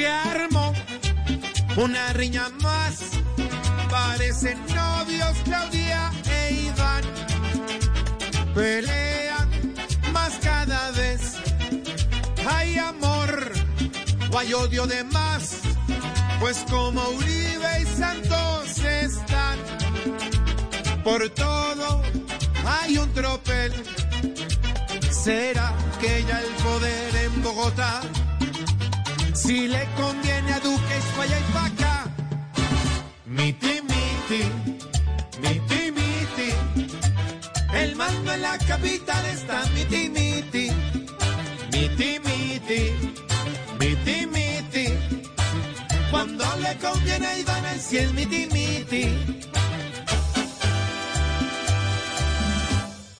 Se una riña más. Parecen novios Claudia e Iván. Pelean más cada vez. Hay amor o hay odio de más. Pues como Uribe y Santos están. Por todo hay un tropel. ¿Será que ya el poder en Bogotá? Si le conviene a Duque es pa' allá y pa' acá. Miti, miti, miti, miti. El mando en la capital está miti, miti. Miti, miti, miti, miti. Cuando le conviene a Iván el cielo miti, miti.